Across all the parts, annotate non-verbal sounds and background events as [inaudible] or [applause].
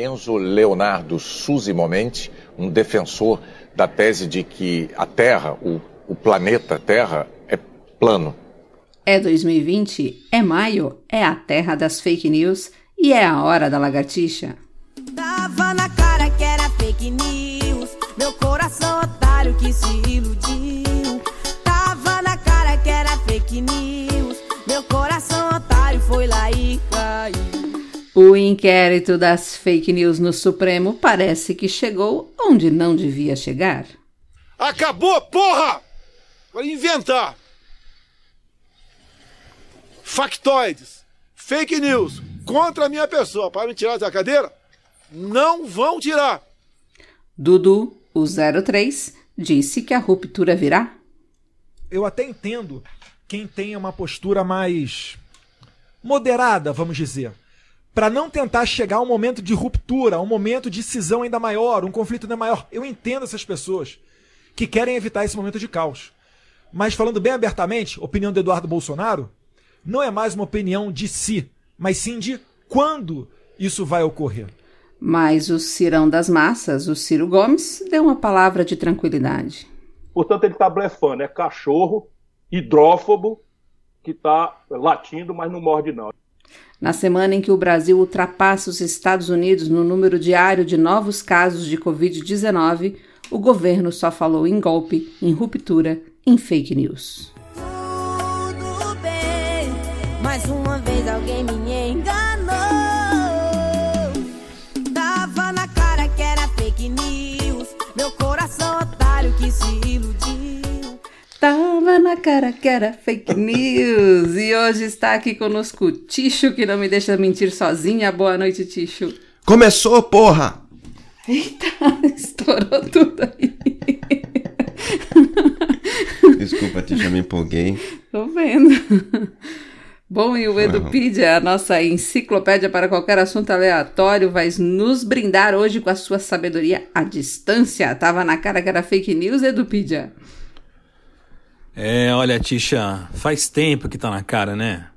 Enzo Leonardo Susi Momenti, um defensor da tese de que a Terra, o, o planeta Terra, é plano. É 2020, é maio, é a terra das fake news e é a hora da lagartixa. Tava na cara que era fake news, meu coração otário que se iludiu. O inquérito das fake news no Supremo parece que chegou onde não devia chegar. Acabou, porra! Vai inventar! Factoides, fake news contra a minha pessoa para me tirar da cadeira? Não vão tirar! Dudu, o 03, disse que a ruptura virá. Eu até entendo quem tenha uma postura mais moderada, vamos dizer para não tentar chegar a um momento de ruptura, a um momento de cisão ainda maior, um conflito ainda maior. Eu entendo essas pessoas que querem evitar esse momento de caos. Mas falando bem abertamente, opinião do Eduardo Bolsonaro não é mais uma opinião de si, mas sim de quando isso vai ocorrer. Mas o Cirão das Massas, o Ciro Gomes, deu uma palavra de tranquilidade. Portanto, ele está blefando, é cachorro hidrófobo que está latindo, mas não morde não. Na semana em que o Brasil ultrapassa os Estados Unidos no número diário de novos casos de Covid-19, o governo só falou em golpe, em ruptura, em fake news. Tudo bem, mais uma vez alguém me enganou. Tava na cara que era fake news, meu coração otário que se iludiu. Tava na cara que era fake news. E hoje está aqui conosco o Ticho, que não me deixa mentir sozinha. Boa noite, Ticho. Começou, porra! Eita, [laughs] estourou tudo aí. Desculpa, Ticho, eu me empolguei. Tô vendo. Bom, e o Edupedia, a nossa enciclopédia para qualquer assunto aleatório, vai nos brindar hoje com a sua sabedoria à distância. Tava na cara que era fake news, Edupedia. É, olha, Tisha, faz tempo que tá na cara, né?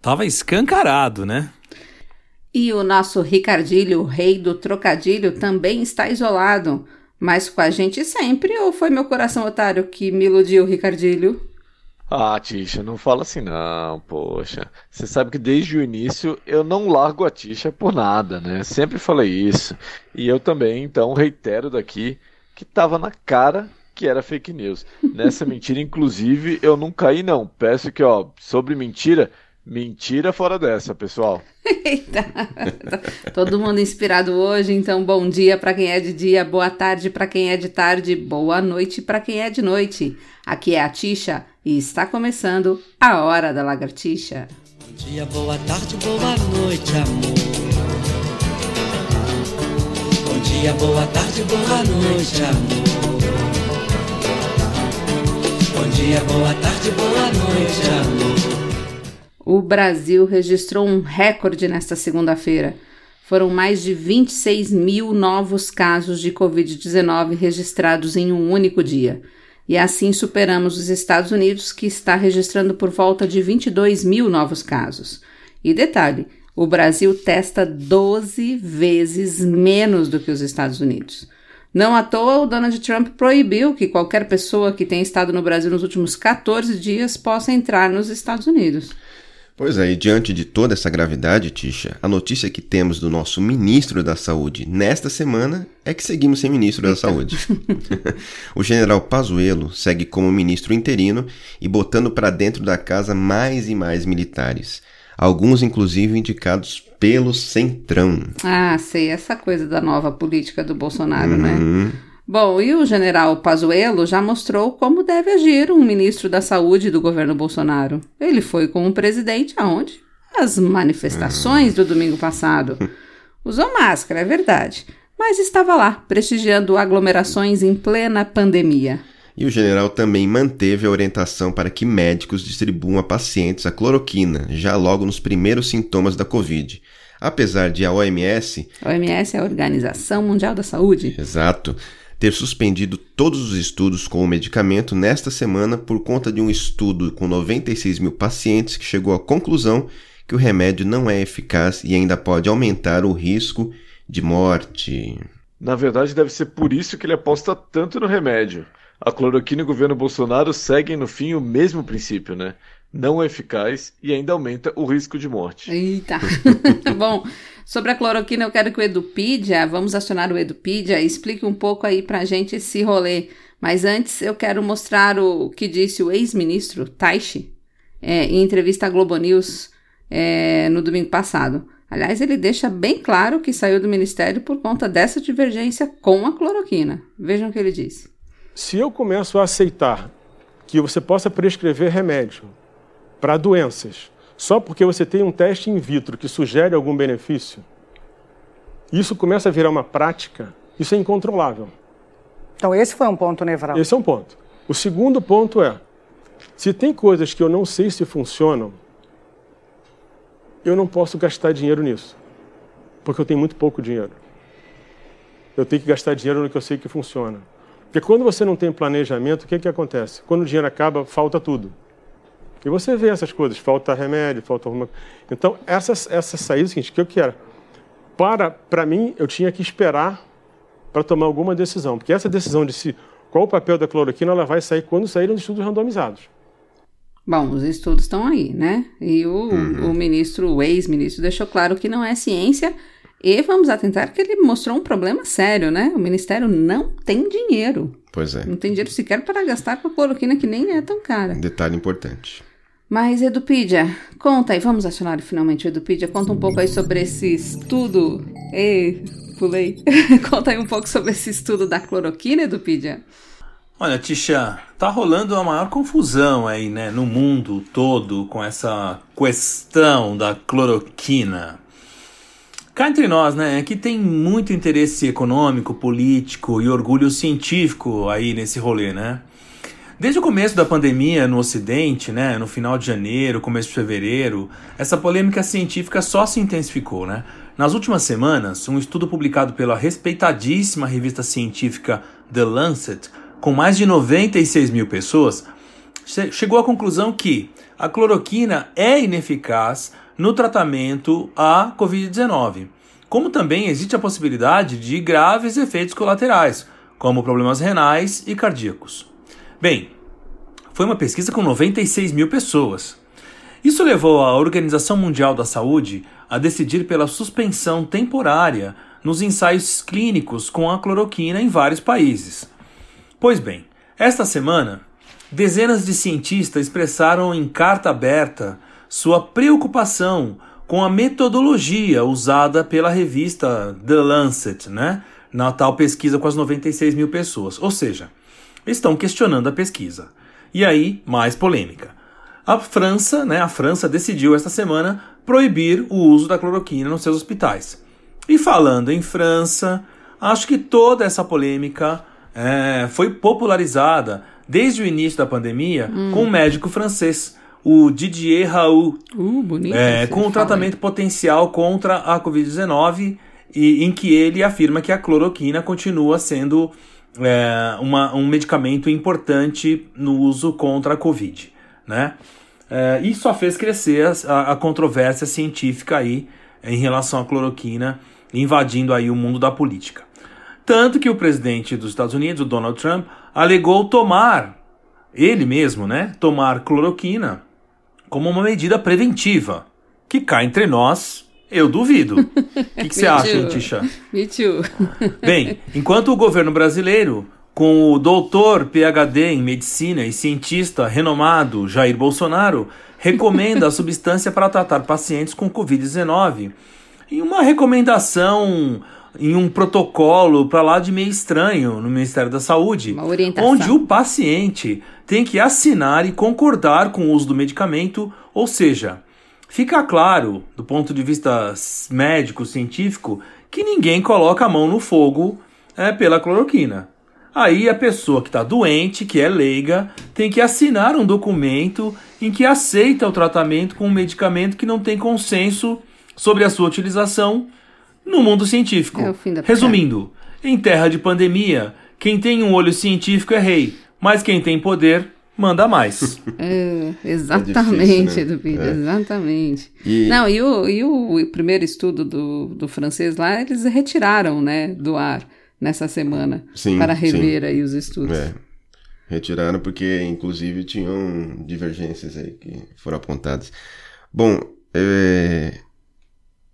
Tava escancarado, né? E o nosso Ricardilho, o rei do trocadilho, também está isolado. Mas com a gente sempre, ou foi meu coração otário que me iludiu, Ricardilho? Ah, Tisha, não fala assim não, poxa. Você sabe que desde o início eu não largo a Tisha por nada, né? Sempre falei isso. E eu também, então, reitero daqui que tava na cara que era fake news. Nessa mentira, inclusive, eu não caí, não. Peço que, ó, sobre mentira, mentira fora dessa, pessoal. [laughs] Eita, todo mundo inspirado hoje, então bom dia para quem é de dia, boa tarde para quem é de tarde, boa noite para quem é de noite. Aqui é a Tisha e está começando a Hora da Lagartixa. Bom dia, boa tarde, boa noite, amor. Bom dia, boa tarde, boa noite, amor. Bom dia, boa tarde, boa noite, amor. O Brasil registrou um recorde nesta segunda-feira. Foram mais de 26 mil novos casos de Covid-19 registrados em um único dia. E assim superamos os Estados Unidos, que está registrando por volta de 22 mil novos casos. E detalhe: o Brasil testa 12 vezes menos do que os Estados Unidos. Não à toa, o Donald Trump proibiu que qualquer pessoa que tenha estado no Brasil nos últimos 14 dias possa entrar nos Estados Unidos. Pois é, e diante de toda essa gravidade, Tisha, a notícia que temos do nosso ministro da Saúde nesta semana é que seguimos sem ministro da Saúde. [laughs] o general Pazuello segue como ministro interino e botando para dentro da casa mais e mais militares. Alguns, inclusive, indicados pelo Centrão. Ah, sei, essa coisa da nova política do Bolsonaro, né? uhum. né? Bom, e o general Pazuello já mostrou como deve agir um ministro da Saúde do governo Bolsonaro. Ele foi com o presidente aonde? As manifestações do domingo passado. [laughs] Usou máscara, é verdade, mas estava lá, prestigiando aglomerações em plena pandemia. E o general também manteve a orientação para que médicos distribuam a pacientes a cloroquina já logo nos primeiros sintomas da Covid. Apesar de a OMS. A OMS é a Organização Mundial da Saúde. Exato ter suspendido todos os estudos com o medicamento nesta semana por conta de um estudo com 96 mil pacientes que chegou à conclusão que o remédio não é eficaz e ainda pode aumentar o risco de morte. Na verdade, deve ser por isso que ele aposta tanto no remédio. A cloroquina e o governo Bolsonaro seguem no fim o mesmo princípio, né? Não é eficaz e ainda aumenta o risco de morte. Eita. [laughs] Bom, sobre a cloroquina, eu quero que o Edupedia, vamos acionar o Edupedia, explique um pouco aí pra gente esse rolê. Mas antes eu quero mostrar o que disse o ex-ministro Taishi é, em entrevista à Globo News é, no domingo passado. Aliás, ele deixa bem claro que saiu do ministério por conta dessa divergência com a cloroquina. Vejam o que ele disse. Se eu começo a aceitar que você possa prescrever remédio para doenças só porque você tem um teste in vitro que sugere algum benefício, isso começa a virar uma prática, isso é incontrolável. Então, esse foi um ponto nevrálgico. Esse é um ponto. O segundo ponto é: se tem coisas que eu não sei se funcionam, eu não posso gastar dinheiro nisso, porque eu tenho muito pouco dinheiro. Eu tenho que gastar dinheiro no que eu sei que funciona. Porque quando você não tem planejamento, o que, que acontece? Quando o dinheiro acaba, falta tudo. E você vê essas coisas, falta remédio, falta alguma Então, essa, essa saída é o seguinte, que eu quero. Para, para mim, eu tinha que esperar para tomar alguma decisão. Porque essa decisão de se, qual o papel da cloroquina, ela vai sair quando saírem os estudos randomizados. Bom, os estudos estão aí, né? E o, uhum. o ministro, o ex-ministro, deixou claro que não é ciência. E vamos atentar que ele mostrou um problema sério, né? O ministério não tem dinheiro. Pois é. Não tem dinheiro sequer para gastar com a cloroquina, que nem é tão cara. Detalhe importante. Mas, Edupedia, conta aí, vamos acionar finalmente o Edupedia. Conta um pouco aí sobre esse estudo. Ei, pulei. [laughs] conta aí um pouco sobre esse estudo da cloroquina, Edupedia. Olha, Tisha, tá rolando a maior confusão aí, né, no mundo todo com essa questão da cloroquina. Cá entre nós, né, é que tem muito interesse econômico, político e orgulho científico aí nesse rolê, né? Desde o começo da pandemia no Ocidente, né, no final de janeiro, começo de fevereiro, essa polêmica científica só se intensificou, né? Nas últimas semanas, um estudo publicado pela respeitadíssima revista científica The Lancet com mais de 96 mil pessoas, chegou à conclusão que a cloroquina é ineficaz no tratamento à Covid-19, como também existe a possibilidade de graves efeitos colaterais, como problemas renais e cardíacos. Bem, foi uma pesquisa com 96 mil pessoas. Isso levou a Organização Mundial da Saúde a decidir pela suspensão temporária nos ensaios clínicos com a cloroquina em vários países. Pois bem, esta semana, dezenas de cientistas expressaram em carta aberta sua preocupação com a metodologia usada pela revista The Lancet, né? Na tal pesquisa com as 96 mil pessoas. Ou seja, estão questionando a pesquisa. E aí, mais polêmica. A França, né, a França decidiu esta semana proibir o uso da cloroquina nos seus hospitais. E falando em França, acho que toda essa polêmica é, foi popularizada desde o início da pandemia hum. com um médico francês, o Didier Raoult, uh, bonito, é, com o tratamento aí. potencial contra a Covid-19, e em que ele afirma que a cloroquina continua sendo é, uma, um medicamento importante no uso contra a Covid. Né? É, isso só fez crescer a, a controvérsia científica aí em relação à cloroquina, invadindo aí o mundo da política. Tanto que o presidente dos Estados Unidos, o Donald Trump, alegou tomar, ele mesmo, né, tomar cloroquina como uma medida preventiva, que cá entre nós, eu duvido. [laughs] O que, você acha, Tisha? Me too. Bem, enquanto o governo brasileiro, com o doutor PhD em medicina e cientista renomado Jair Bolsonaro, recomenda a [laughs] substância para tratar pacientes com Covid-19, em uma recomendação em um protocolo para lá de meio estranho no Ministério da Saúde, onde o paciente tem que assinar e concordar com o uso do medicamento, ou seja, fica claro, do ponto de vista médico, científico, que ninguém coloca a mão no fogo é, pela cloroquina. Aí a pessoa que está doente, que é leiga, tem que assinar um documento em que aceita o tratamento com um medicamento que não tem consenso sobre a sua utilização no mundo científico. É Resumindo, em terra de pandemia, quem tem um olho científico é rei, mas quem tem poder manda mais. [laughs] É, exatamente, É difícil, né? É. exatamente. E- Não, e o, e o primeiro estudo do, do francês lá, eles retiraram, né, do ar nessa semana Sim, para sim. rever aí os estudos. É. Retiraram porque, inclusive, tinham divergências aí que foram apontadas. Bom, é,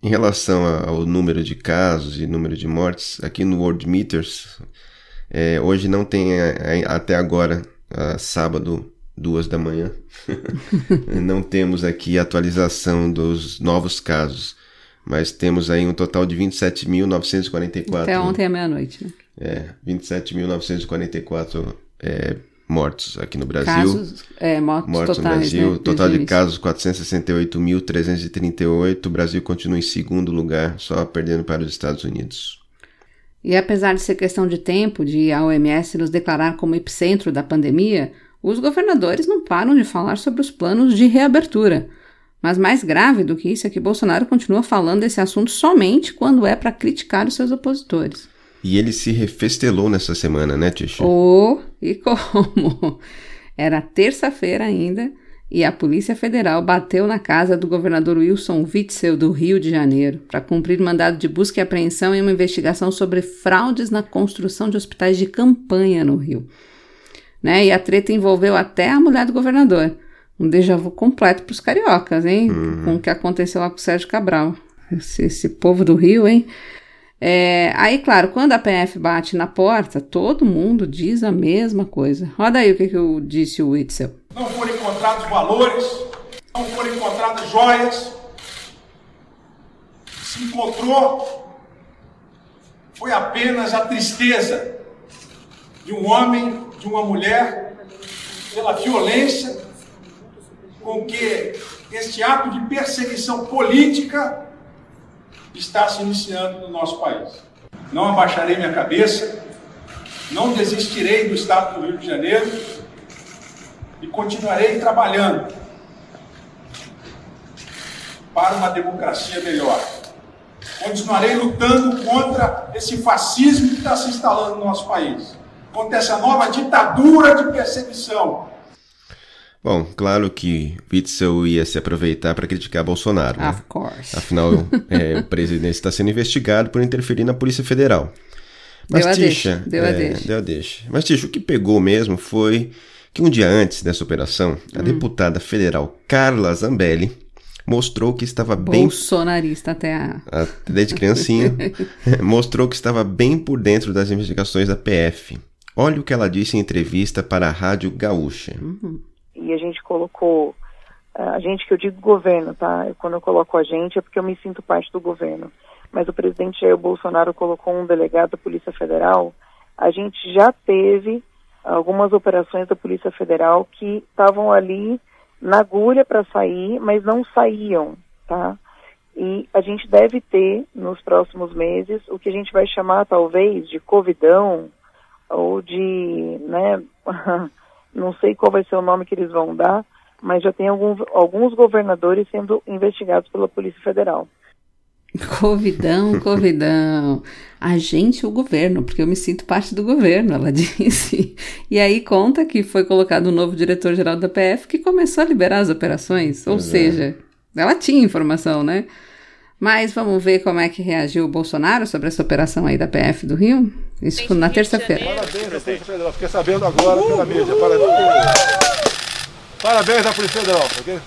em relação ao número de casos e número de mortes, aqui no World Meters, é, hoje não tem até agora, sábado, duas da manhã, [laughs] não temos aqui atualização dos novos casos, mas temos aí um total de 27.944 Até ontem à meia-noite, né? é, 27.944 é, mortos aqui no Brasil. Casos, é, mortos, Mortos totais, no Brasil. né? Total de casos 468.338. O Brasil continua em segundo lugar, só perdendo para os Estados Unidos. E apesar de ser questão de tempo de a OMS nos declarar como epicentro da pandemia, os governadores não param de falar sobre os planos de reabertura. Mas mais grave do que isso é que Bolsonaro continua falando desse assunto somente quando é para criticar os seus opositores. E ele se refestelou nessa semana, né, Tisha? Oh, e como? [laughs] Era terça-feira ainda e a Polícia Federal bateu na casa do governador Wilson Witzel do Rio de Janeiro para cumprir mandado de busca e apreensão em uma investigação sobre fraudes na construção de hospitais de campanha no Rio. Né? E a treta envolveu até a mulher do governador. Um déjà vu completo para os cariocas, hein? Com o que aconteceu lá com o Sérgio Cabral. Esse, esse povo do Rio, hein? É, aí, claro, quando a PF bate na porta, todo mundo diz a mesma coisa. Roda aí o que, que eu disse o Witzel. não foram encontrados valores, não foram encontradas joias. Se encontrou foi apenas a tristeza de um homem, de uma mulher, pela violência com que este ato de perseguição política está se iniciando no nosso país. Não abaixarei minha cabeça, não desistirei do Estado do Rio de Janeiro e continuarei trabalhando para uma democracia melhor. Continuarei lutando contra esse fascismo que está se instalando no nosso país, contra essa nova ditadura de perseguição. Bom, claro que Witzel ia se aproveitar para criticar Bolsonaro. né? Of course. Afinal, é, o [laughs] presidente está sendo investigado por interferir na Polícia Federal. Deu a Tisha, deixa, deu a é, deixa. Deu a deixa. Mas, Tisha, o que pegou mesmo foi que um dia antes dessa operação, a Hum. deputada federal Carla Zambelli mostrou que estava bem Bolsonarista até a. a- desde criancinha, [laughs] [laughs] mostrou que estava bem por dentro das investigações da PF. Olha o que ela disse em entrevista para a Rádio Gaúcha. E a gente colocou, a gente que eu digo governo, tá? Quando eu coloco a gente é porque eu me sinto parte do governo. Mas o presidente Jair Bolsonaro colocou um delegado da Polícia Federal. A gente já teve algumas operações da Polícia Federal que estavam ali na agulha para sair, mas não saíam, tá? E a gente deve ter nos próximos meses o que a gente vai chamar talvez de covidão ou de, né, [laughs] não sei qual vai ser o nome que eles vão dar, mas já tem alguns, alguns governadores sendo investigados pela Polícia Federal. Covidão, covidão. A gente, o governo, porque eu me sinto parte do governo, ela [laughs] disse. E aí conta que foi colocado um novo diretor-geral da PF que começou a liberar as operações. Ou é. seja, ela tinha informação, né? Mas vamos ver como é que reagiu o Bolsonaro sobre essa operação aí da PF do Rio? Isso foi na terça-feira. Parabéns à Polícia Federal. Fiquei sabendo agora pela mídia. Parabéns. Parabéns à Polícia Federal, ok?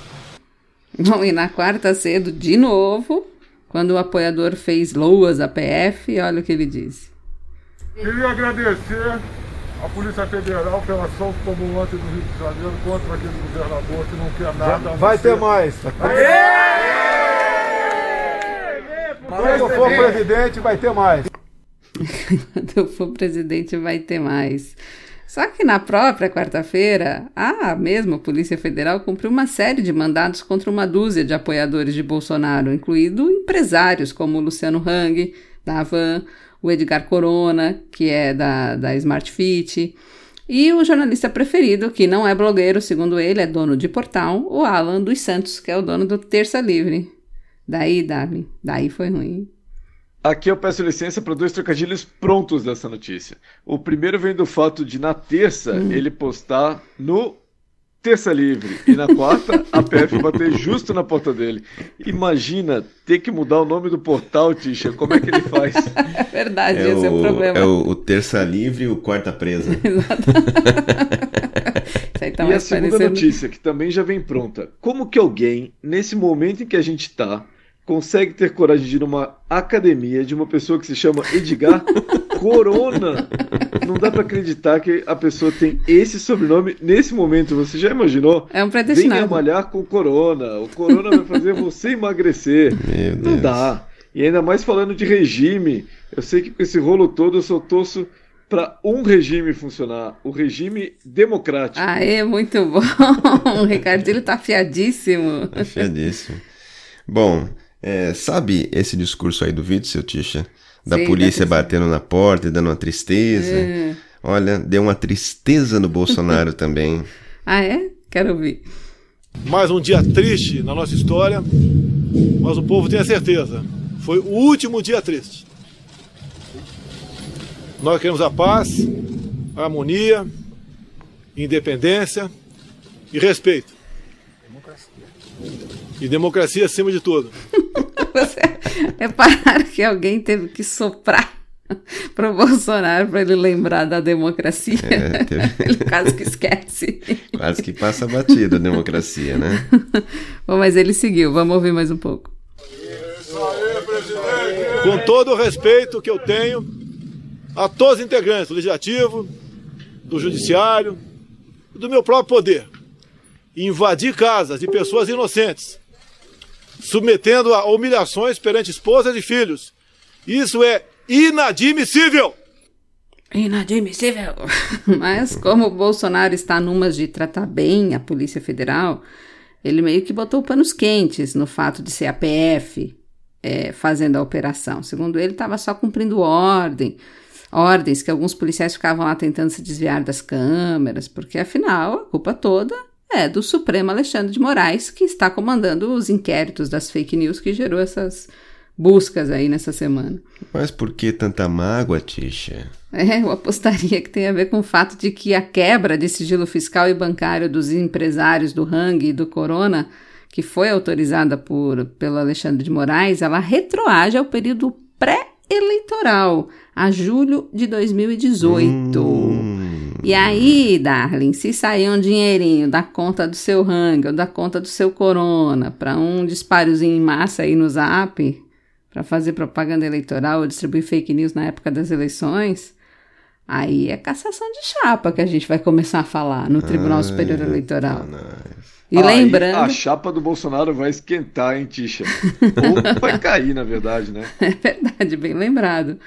Bom, e na quarta cedo, de novo, quando o apoiador fez loas à PF, olha o que ele disse. Queria agradecer à Polícia Federal pela ação que tomou ontem no Rio de Janeiro contra aquele governador que não quer nada. Vai ter mais. Quando eu for presidente, vai ter mais. [laughs] Quando eu for presidente, vai ter mais. Só que na própria quarta-feira, a mesma Polícia Federal cumpriu uma série de mandados contra uma dúzia de apoiadores de Bolsonaro, incluindo empresários como Luciano Hang, da Avan, o Edgar Corona, que é da, da Smart Fit, e o jornalista preferido, que não é blogueiro, segundo ele, é dono de portal, o Alan dos Santos, que é o dono do Terça Livre. Daí, Darwin, daí foi ruim. Aqui eu peço licença para dois trocadilhos prontos dessa notícia. O primeiro vem do fato de, na terça, Hum. ele postar no terça livre. E na quarta, a PF bater justo na porta dele. Imagina ter que mudar o nome do portal, Tisha. Como é que ele faz? [laughs] É verdade, esse é o problema. É o, o terça livre e o quarta presa. [laughs] Isso aí tá e a segunda parecendo- notícia, que também já vem pronta. Como que alguém, nesse momento em que a gente tá, consegue ter coragem de ir numa academia de uma pessoa que se chama Edgar Corona? Não dá pra acreditar que a pessoa tem esse sobrenome nesse momento. Você já imaginou? É um Venha predestinado. malhar com o Corona. O Corona vai fazer você emagrecer. [laughs] Não dá. E ainda mais falando de regime. Eu sei que com esse rolo todo eu só torço para um regime funcionar. O regime democrático. Aê, muito bom. [laughs] O Ricardinho tá afiadíssimo. Afiadíssimo. Bom, é, sabe esse discurso aí do Witzel, Tisha? Da Sim, polícia ser. batendo na porta e dando uma tristeza. É. Olha, deu uma tristeza no Bolsonaro [laughs] também. Ah, é? Quero ouvir. Mais um dia triste na nossa história, mas o povo tem a certeza. Foi o último dia triste. Nós queremos a paz, a harmonia, independência e respeito. E democracia acima de tudo. [laughs] Repararam que alguém teve que soprar [laughs] pro Bolsonaro para ele lembrar da democracia. É, teve- [laughs] ele quase que esquece. Quase que passa batida a democracia, né? Bom, mas ele seguiu. Vamos ouvir mais um pouco. Com todo o respeito que eu tenho a todos os integrantes do Legislativo, do Judiciário e do meu próprio poder. Invadir casas de pessoas inocentes, submetendo a humilhações perante esposas e filhos. Isso é inadmissível! Inadmissível. [laughs] Mas como o Bolsonaro está numas de tratar bem a Polícia Federal, ele meio que botou panos quentes no fato de ser a PF é, fazendo a operação. Segundo ele, estava só cumprindo ordem, ordens que alguns policiais ficavam lá tentando se desviar das câmeras, porque afinal a culpa toda é do Supremo Alexandre de Moraes, que está comandando os inquéritos das fake news que gerou essas buscas aí nessa semana. Mas por que tanta mágoa, Tisha? É, eu apostaria que tem a ver com o fato de que a quebra de sigilo fiscal e bancário dos empresários do Hang e do Corona, que foi autorizada por, pelo Alexandre de Moraes, ela retroage ao período pré-eleitoral, a julho de 2018. E aí, Darling, se sair um dinheirinho da conta do seu Hang ou da conta do seu Corona para um dispariozinho em massa aí no Zap, para fazer propaganda eleitoral ou distribuir fake news na época das eleições, aí é cassação de chapa que a gente vai começar a falar no Tribunal Superior Eleitoral. E Aí lembrando. A chapa do Bolsonaro vai esquentar, hein, Tisha? Ou vai cair, na verdade, né? [laughs] É verdade, bem lembrado.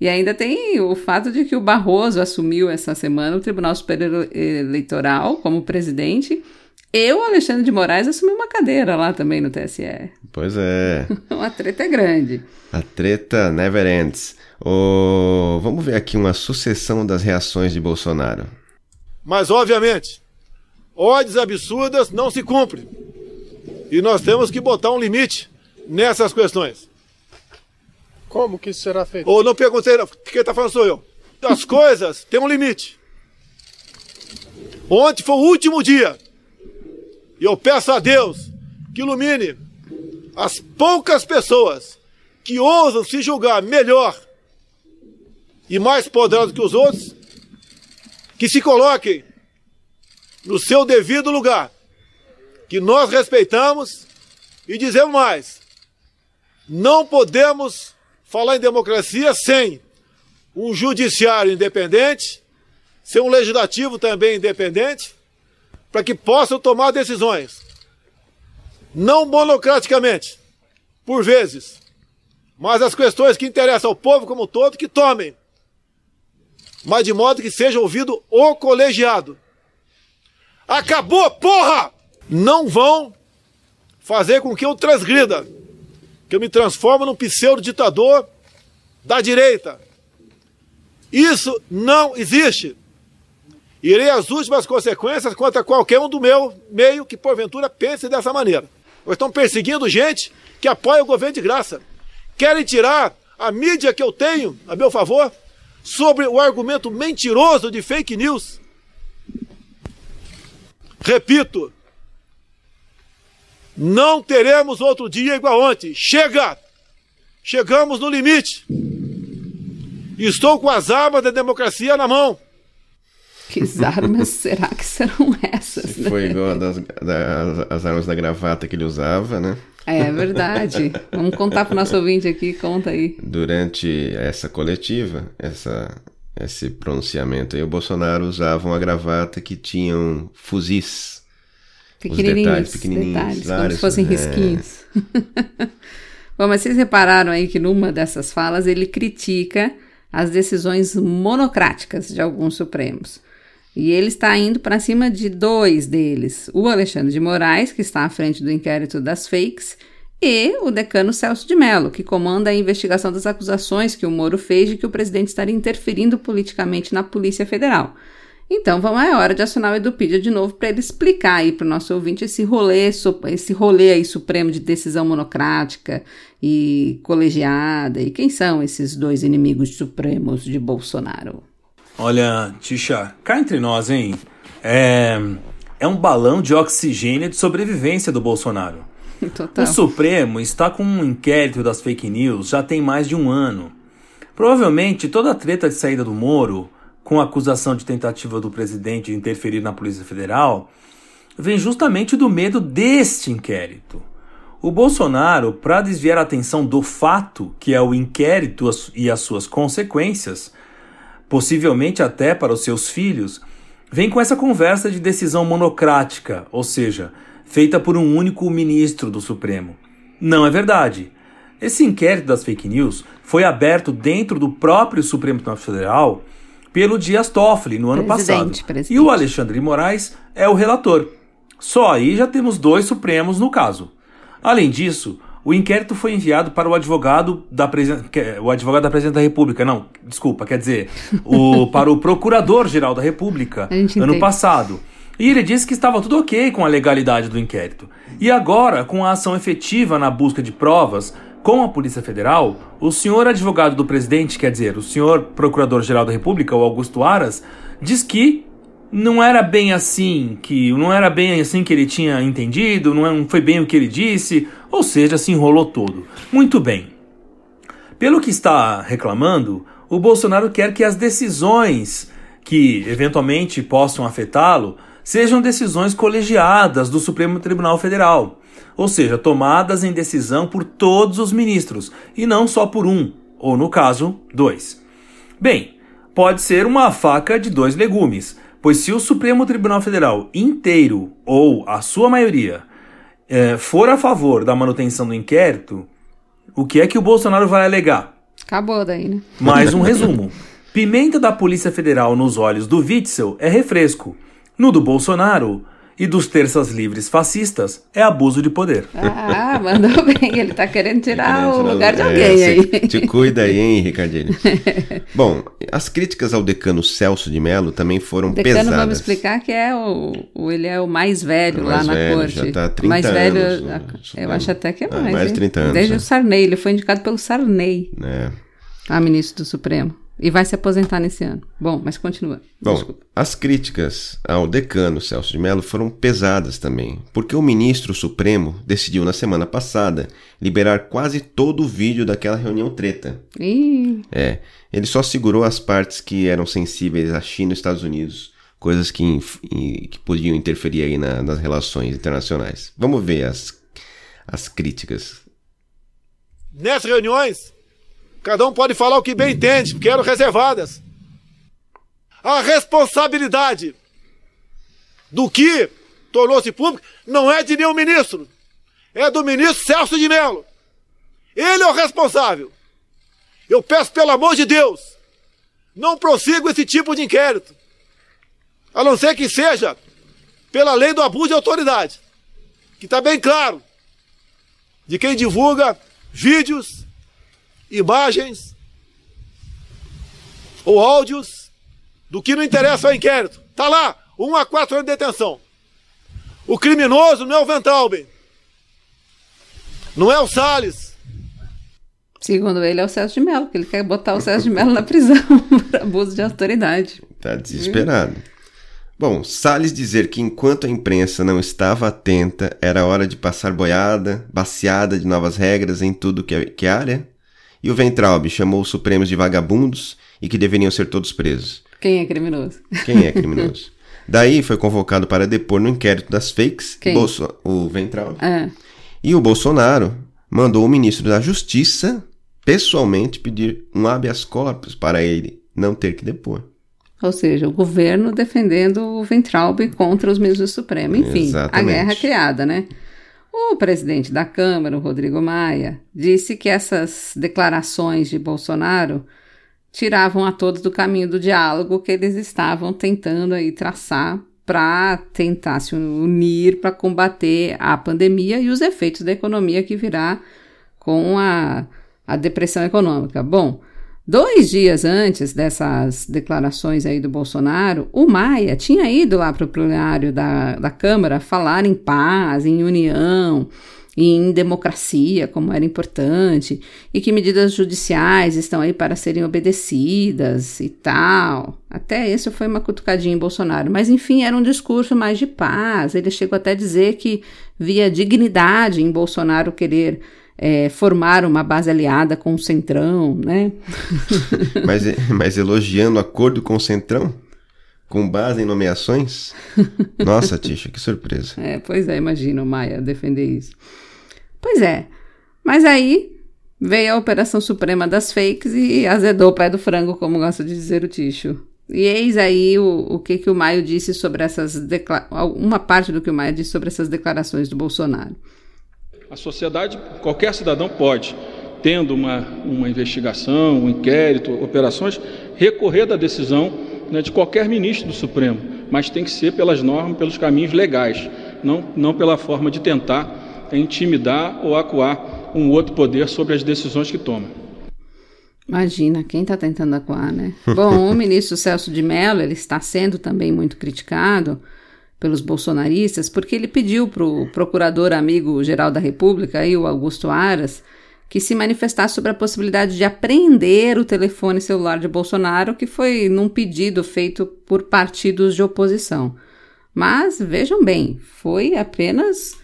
E ainda tem o fato de que o Barroso assumiu essa semana o Tribunal Superior Eleitoral como presidente. E o Alexandre de Moraes assumiu uma cadeira lá também no TSE. Pois é. [laughs] A treta é grande. A treta never ends. Ô, vamos ver aqui uma sucessão das reações de Bolsonaro. Mas, obviamente, ordens absurdas não se cumprem. E nós temos que botar um limite nessas questões. Como que isso será feito? Ou não perguntei, quem está falando sou eu. As [laughs] coisas têm um limite. Ontem foi o último dia. E eu peço a Deus que ilumine as poucas pessoas que ousam se julgar melhor e mais poderosos que os outros, que se coloquem no seu devido lugar, que nós respeitamos e dizemos mais: não podemos falar em democracia sem um judiciário independente, sem um legislativo também independente, para que possam tomar decisões, não monocraticamente, por vezes, mas as questões que interessam ao povo como um todo, que tomem, mas de modo que seja ouvido o colegiado. Acabou, porra! Não vão fazer com que eu transgrida, que eu me transforme num pseudo-ditador da direita. Isso não existe. Irei às últimas consequências contra qualquer um do meu meio que porventura pense dessa maneira. Estão perseguindo gente que apoia o governo de graça. Querem tirar a mídia que eu tenho a meu favor sobre o argumento mentiroso de fake news. Repito, não teremos outro dia igual ontem. Chega! Chegamos no limite. Estou com as armas da democracia na mão. Que armas [laughs] será que serão essas? Né? Foi igual das, das, as armas da gravata que ele usava, né? É verdade. Vamos contar para o nosso ouvinte aqui, conta aí. Durante essa coletiva, essa, esse pronunciamento aí, o Bolsonaro usava uma gravata que tinham fuzis Pequenininhos, detalhes, pequenininhos, detalhes, vários, como se fossem é... risquinhos. [laughs] Bom, mas vocês repararam aí que numa dessas falas ele critica as decisões monocráticas de alguns Supremos. E ele está indo para cima de dois deles: o Alexandre de Moraes, que está à frente do inquérito das fakes, e o decano Celso de Mello, que comanda a investigação das acusações que o Moro fez de que o presidente estaria interferindo politicamente na Polícia Federal. Então, vamos, é hora de acionar o Edupedia de novo para ele explicar aí para o nosso ouvinte esse rolê, esse rolê aí supremo de decisão monocrática e colegiada e quem são esses dois inimigos supremos de Bolsonaro. Olha, Tisha, cá entre nós, hein? É, é um balão de oxigênio de sobrevivência do Bolsonaro. Total. O Supremo está com um inquérito das fake news já tem mais de um ano. Provavelmente toda a treta de saída do Moro com a acusação de tentativa do presidente de interferir na Polícia Federal, vem justamente do medo deste inquérito. O Bolsonaro, para desviar a atenção do fato que é o inquérito e as suas consequências, possivelmente até para os seus filhos, vem com essa conversa de decisão monocrática, ou seja, feita por um único ministro do Supremo. Não é verdade. Esse inquérito das fake news foi aberto dentro do próprio Supremo Tribunal Federal pelo Dias Toffoli no ano presidente, passado. Presidente. E o Alexandre de Moraes é o relator. Só aí já temos dois Supremos no caso. Além disso, o inquérito foi enviado para o advogado da o advogado da Presidente da República, não, desculpa, quer dizer, [laughs] o para o Procurador-Geral da República ano passado. E ele disse que estava tudo ok com a legalidade do inquérito. E agora, com a ação efetiva na busca de provas, com a Polícia Federal, o senhor advogado do presidente, quer dizer, o senhor Procurador-Geral da República, o Augusto Aras, diz que não era bem assim, que não era bem assim que ele tinha entendido, não é, foi bem o que ele disse, ou seja, se enrolou todo. Muito bem. Pelo que está reclamando, o Bolsonaro quer que as decisões que eventualmente possam afetá-lo sejam decisões colegiadas do Supremo Tribunal Federal ou seja, tomadas em decisão por todos os ministros e não só por um, ou no caso, dois. Bem, pode ser uma faca de dois legumes, pois se o Supremo Tribunal Federal inteiro, ou a sua maioria, é, for a favor da manutenção do inquérito, o que é que o Bolsonaro vai alegar? Acabou daí, né? Mais um [laughs] resumo. Pimenta da Polícia Federal nos olhos do Witzel é refresco. No do Bolsonaro, e dos terças livres fascistas é abuso de poder. Ah, mandou [laughs] bem. Ele está querendo tirar o lugar de alguém é, aí. Te cuida aí, hein, Ricardinho? [laughs] Bom, as críticas ao decano Celso de Mello também foram o decano, pesadas. vamos explicar que é o, o, ele é o mais velho mais lá velho, na corte. Já está há 30 mais anos. Velho, eu acho até que é mais. Ah, mais de 30 anos. Desde é. o Sarney. Ele foi indicado pelo Sarney. É. A ministro do Supremo. E vai se aposentar nesse ano. Bom, mas continua. Bom, Desculpa. as críticas ao decano Celso de Mello foram pesadas também, porque o ministro Supremo decidiu na semana passada liberar quase todo o vídeo daquela reunião treta. Ih. É, ele só segurou as partes que eram sensíveis à China e Estados Unidos, coisas que, que podiam interferir aí na, nas relações internacionais. Vamos ver as, as críticas. Nessas reuniões, Cada um pode falar o que bem entende, porque eram reservadas. A responsabilidade do que tornou-se público não é de nenhum ministro, é do ministro Celso de Mello. Ele é o responsável. Eu peço, pelo amor de Deus, não prossiga esse tipo de inquérito, a não ser que seja pela lei do abuso de autoridade, que está bem claro, de quem divulga vídeos imagens ou áudios do que não interessa ao inquérito. Está lá, 1 a 4 anos de detenção. O criminoso não é o Ventalben. Não é o Salles. Segundo ele, é o Celso de Mello, que ele quer botar o Celso de Mello na prisão [laughs] por abuso de autoridade. Tá desesperado. Bom, Salles dizer que enquanto a imprensa não estava atenta, era hora de passar boiada, baseada de novas regras em tudo que é, que é área. E o Ventralbe chamou os Supremos de vagabundos e que deveriam ser todos presos. Quem é criminoso? Quem é [laughs] criminoso? Daí foi convocado para depor no inquérito das fakes Quem? Bolso- o Ventral. É. E o Bolsonaro mandou o ministro da Justiça pessoalmente pedir um habeas corpus para ele não ter que depor. Ou seja, o governo defendendo o Ventralbe contra os ministros do Supremo. Enfim, Exatamente. a guerra criada, né? O presidente da Câmara, Rodrigo Maia, disse que essas declarações de Bolsonaro tiravam a todos do caminho do diálogo que eles estavam tentando aí traçar para tentar se unir para combater a pandemia e os efeitos da economia que virá com a, a depressão econômica. Bom, dois dias antes dessas declarações aí do Bolsonaro, o Maia tinha ido lá para o plenário da, da Câmara falar em paz, em união, em democracia, como era importante, e que medidas judiciais estão aí para serem obedecidas e tal. Até isso foi uma cutucadinha em Bolsonaro. Mas, enfim, era um discurso mais de paz. Ele chegou até a dizer que via dignidade em Bolsonaro querer é, formar uma base aliada com o Centrão, né? [laughs] Mas, mas elogiando acordo com o Centrão? Com base em nomeações? Nossa, Tisha, que surpresa. É, pois é, imagina o Maia defender isso. Pois é, mas aí veio a Operação Suprema das Fakes e azedou o pé do frango, como gosta de dizer o Ticho. E eis aí o, o que, que o Maio disse sobre essas declarações, uma parte do que o Maia disse sobre essas declarações do Bolsonaro. A sociedade, qualquer cidadão pode, tendo uma, uma investigação, um inquérito, operações, recorrer da decisão né, de qualquer ministro do Supremo, mas tem que ser pelas normas, pelos caminhos legais, não, não pela forma de tentar intimidar ou acuar um outro poder sobre as decisões que toma. Imagina, quem está tentando acuar, né? Bom, o ministro Celso de Mello, ele está sendo também muito criticado pelos bolsonaristas, porque ele pediu para o procurador amigo geral da República, aí, o Augusto Aras, que se manifestasse sobre a possibilidade de apreender o telefone celular de Bolsonaro, que foi num pedido feito por partidos de oposição. Mas, vejam bem, foi apenas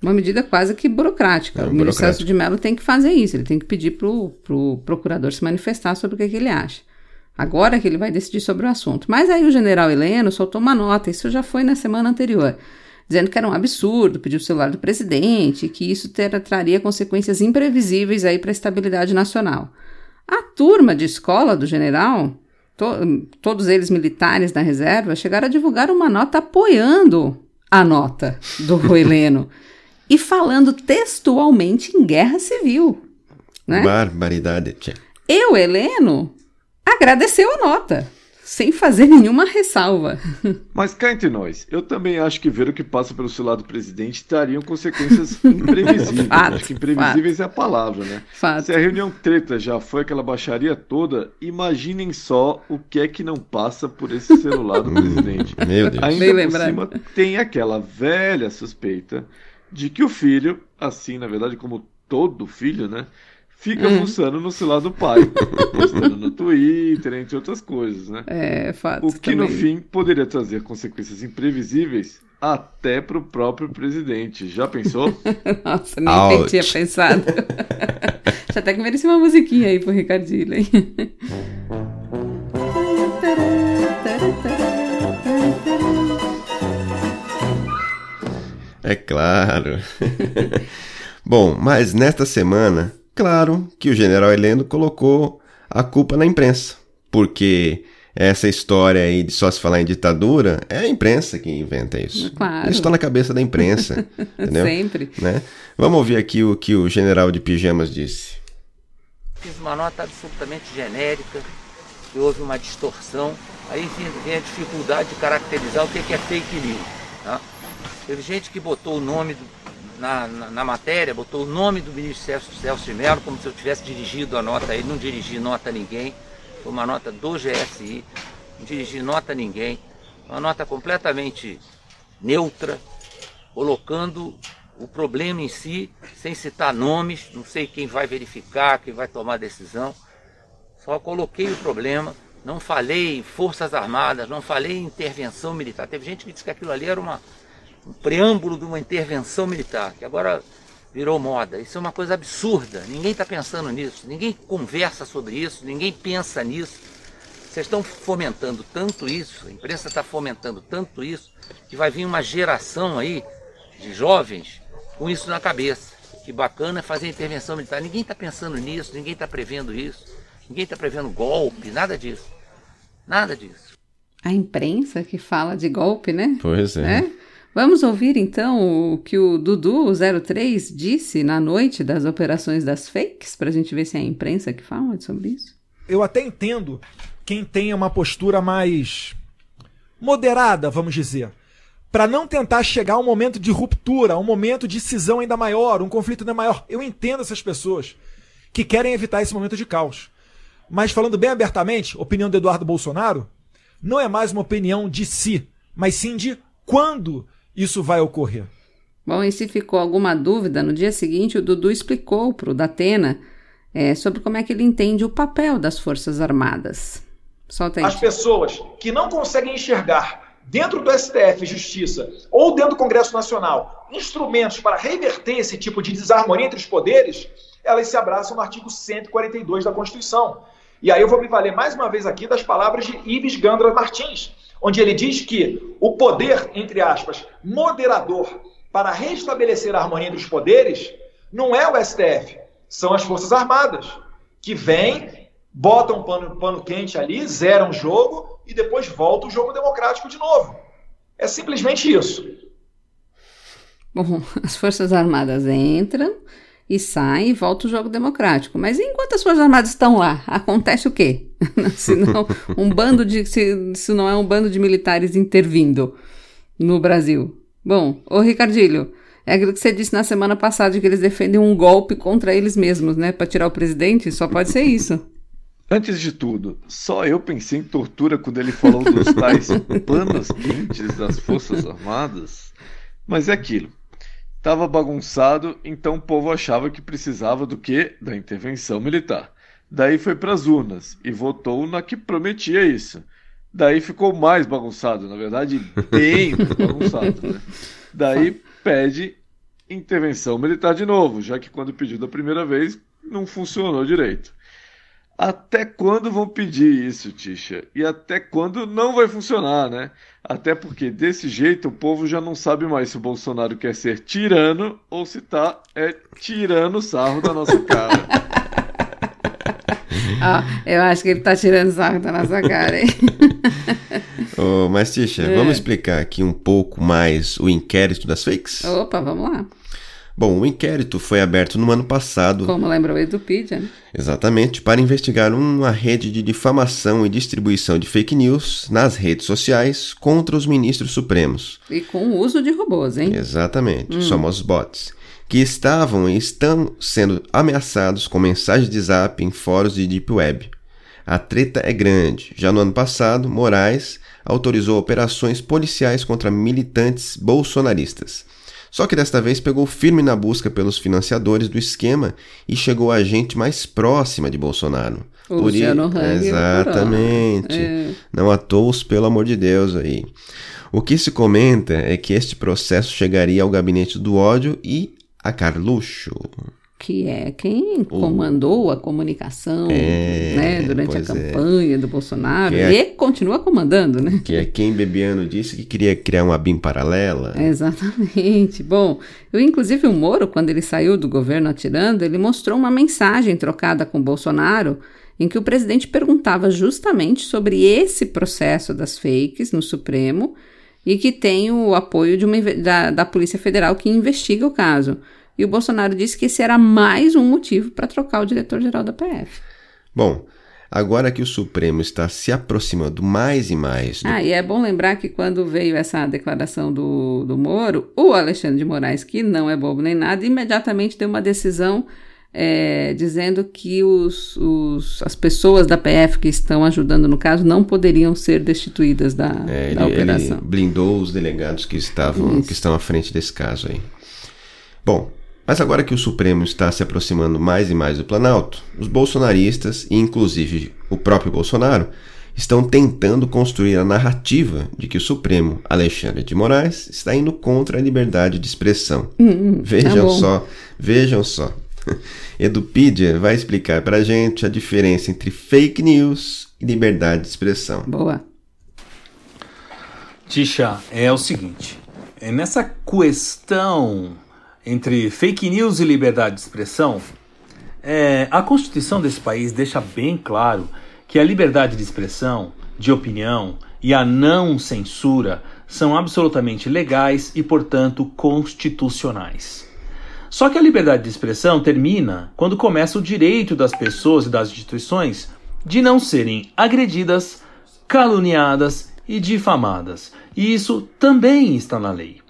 uma medida quase que burocrática. É, o ministro de Mello tem que fazer isso, ele tem que pedir para o pro procurador se manifestar sobre o que, que ele acha. Agora que ele vai decidir sobre o assunto. Mas aí o general Heleno soltou uma nota, isso já foi na semana anterior, dizendo que era um absurdo pedir o celular do presidente, que isso ter, traria consequências imprevisíveis aí para a estabilidade nacional. A turma de escola do general, to- todos eles militares da reserva, chegaram a divulgar uma nota apoiando a nota do [laughs] Heleno e falando textualmente em guerra civil. Né? Barbaridade, tia. E o Heleno agradeceu a nota, sem fazer nenhuma ressalva. [laughs] Mas cá entre nós, eu também acho que ver o que passa pelo celular do presidente trariam consequências [laughs] imprevisíveis. Fato, acho que imprevisíveis é a palavra, né? Fato. Se a reunião treta já foi aquela baixaria toda, imaginem só o que é que não passa por esse celular do [laughs] presidente. Meu Deus. Ainda Bem por lembrado. cima tem aquela velha suspeita de que o filho, assim na verdade como todo filho, né? Fica fuçando no celular do pai, postando no Twitter, entre outras coisas, né? É, fato. O que no também. fim poderia trazer consequências imprevisíveis até para o próprio presidente. Já pensou? [laughs] Nossa, nem Ouch. tinha pensado. Já até que merecia uma musiquinha aí pro Ricardinho. hein? É claro. [laughs] Bom, mas nesta semana, claro que o general Heleno colocou a culpa na imprensa, porque essa história aí de só se falar em ditadura é a imprensa que inventa isso. Claro. Isso está na cabeça da imprensa, [laughs] entendeu? Sempre. Né? Vamos ouvir aqui o que o general de pijamas disse. Fiz uma nota absolutamente genérica, que houve uma distorção. Aí vem, a dificuldade de caracterizar o que que é fake news. Tá? Teve gente que botou o nome do- na, na, na matéria, botou o nome do ministro Celso, Celso de Mello, como se eu tivesse dirigido a nota aí. Não dirigi nota a ninguém. Foi uma nota do GSI. Não dirigi nota a ninguém. Uma nota completamente neutra, colocando o problema em si, sem citar nomes, não sei quem vai verificar, quem vai tomar decisão. Só coloquei o problema não falei em Forças Armadas, não falei em intervenção militar. Teve gente que disse que aquilo ali era uma, um preâmbulo de uma intervenção militar, que agora virou moda. Isso é uma coisa absurda. Ninguém está pensando nisso, ninguém conversa sobre isso, ninguém pensa nisso. Vocês estão fomentando tanto isso, a imprensa está fomentando tanto isso, que vai vir uma geração aí de jovens com isso na cabeça. Que bacana é fazer intervenção militar. Ninguém está pensando nisso, ninguém está prevendo isso, ninguém está prevendo golpe, nada disso. Nada disso. A imprensa que fala de golpe, né? Pois é. É? Vamos ouvir então o que o Dudu03 disse na noite das operações das fakes, para a gente ver se é a imprensa que fala sobre isso. Eu até entendo quem tenha uma postura mais moderada, vamos dizer, para não tentar chegar a um momento de ruptura, um momento de cisão ainda maior, um conflito ainda maior. Eu entendo essas pessoas que querem evitar esse momento de caos. Mas falando bem abertamente, opinião do Eduardo Bolsonaro não é mais uma opinião de si, mas sim de quando isso vai ocorrer. Bom, e se ficou alguma dúvida, no dia seguinte o Dudu explicou para o Datena é, sobre como é que ele entende o papel das Forças Armadas. Solta aí. As pessoas que não conseguem enxergar dentro do STF Justiça ou dentro do Congresso Nacional instrumentos para reverter esse tipo de desarmonia entre os poderes, elas se abraçam no artigo 142 da Constituição. E aí eu vou me valer mais uma vez aqui das palavras de Ives Gandra Martins, onde ele diz que o poder, entre aspas, moderador para restabelecer a harmonia entre os poderes não é o STF, são as Forças Armadas, que vêm, botam um pano, pano quente ali, zeram o jogo e depois volta o jogo democrático de novo. É simplesmente isso. Bom, [laughs] as Forças Armadas entram e saem e volta o jogo democrático. Mas enquanto as Forças Armadas estão lá, [laughs] acontece o quê? [laughs] se não, um bando de. Se, se não é um bando de militares intervindo no Brasil. Bom, ô Ricardilho, é aquilo que você disse na semana passada, de que eles defendem um golpe contra eles mesmos, né? Para tirar o presidente, só pode ser isso. Antes de tudo, só eu pensei em tortura quando ele falou dos [laughs] tais panos quentes das Forças Armadas. Mas é aquilo. Tava bagunçado, então o povo achava que precisava do quê? Da intervenção militar. Daí foi para as urnas e votou na que prometia isso. Daí ficou mais bagunçado, na verdade, bem [laughs] bagunçado. Né? Daí pede intervenção militar de novo, já que quando pediu da primeira vez não funcionou direito. Até quando vão pedir isso, Tisha? E até quando não vai funcionar, né? Até porque desse jeito o povo já não sabe mais se o Bolsonaro quer ser tirano ou se tá é, tirando sarro da nossa cara. [laughs] ah, eu acho que ele tá tirando sarro da nossa cara, hein? [laughs] oh, mas, Tisha, é. vamos explicar aqui um pouco mais o inquérito das fakes? Opa, vamos lá. Bom, o inquérito foi aberto no ano passado. Como lembra o Edupedia, né? Exatamente, para investigar uma rede de difamação e distribuição de fake news nas redes sociais contra os ministros supremos. E com o uso de robôs, hein? Exatamente, hum. somos bots. Que estavam e estão sendo ameaçados com mensagens de zap em fóruns de Deep Web. A treta é grande. Já no ano passado, Moraes autorizou operações policiais contra militantes bolsonaristas. Só que desta vez pegou firme na busca pelos financiadores do esquema e chegou a gente mais próxima de Bolsonaro. O Por Luciano i... Exatamente. É. Não à toa, pelo amor de Deus aí. O que se comenta é que este processo chegaria ao gabinete do ódio e a Carluxo que é quem comandou a comunicação é, né, durante a é. campanha é. do Bolsonaro é, e continua comandando, né? Que é quem Bebiano disse que queria criar uma BIM paralela. [laughs] Exatamente. Bom, eu, inclusive o Moro, quando ele saiu do governo atirando, ele mostrou uma mensagem trocada com Bolsonaro em que o presidente perguntava justamente sobre esse processo das fakes no Supremo e que tem o apoio de uma, da, da Polícia Federal que investiga o caso. E o Bolsonaro disse que esse era mais um motivo para trocar o diretor-geral da PF. Bom, agora que o Supremo está se aproximando mais e mais. Do... Ah, e é bom lembrar que quando veio essa declaração do, do Moro, o Alexandre de Moraes, que não é bobo nem nada, imediatamente deu uma decisão. É, dizendo que os, os, as pessoas da PF que estão ajudando no caso não poderiam ser destituídas da, é, da ele, operação. Ele blindou os delegados que estavam que estão à frente desse caso aí. Bom, mas agora que o Supremo está se aproximando mais e mais do Planalto, os bolsonaristas, e inclusive o próprio Bolsonaro, estão tentando construir a narrativa de que o Supremo Alexandre de Moraes está indo contra a liberdade de expressão. Hum, vejam tá só, vejam só. [laughs] Edupedia vai explicar pra gente a diferença entre fake news e liberdade de expressão. Boa. Tisha, é o seguinte: é nessa questão entre fake news e liberdade de expressão, é, a Constituição desse país deixa bem claro que a liberdade de expressão, de opinião e a não censura são absolutamente legais e, portanto, constitucionais. Só que a liberdade de expressão termina quando começa o direito das pessoas e das instituições de não serem agredidas, caluniadas e difamadas. E isso também está na lei.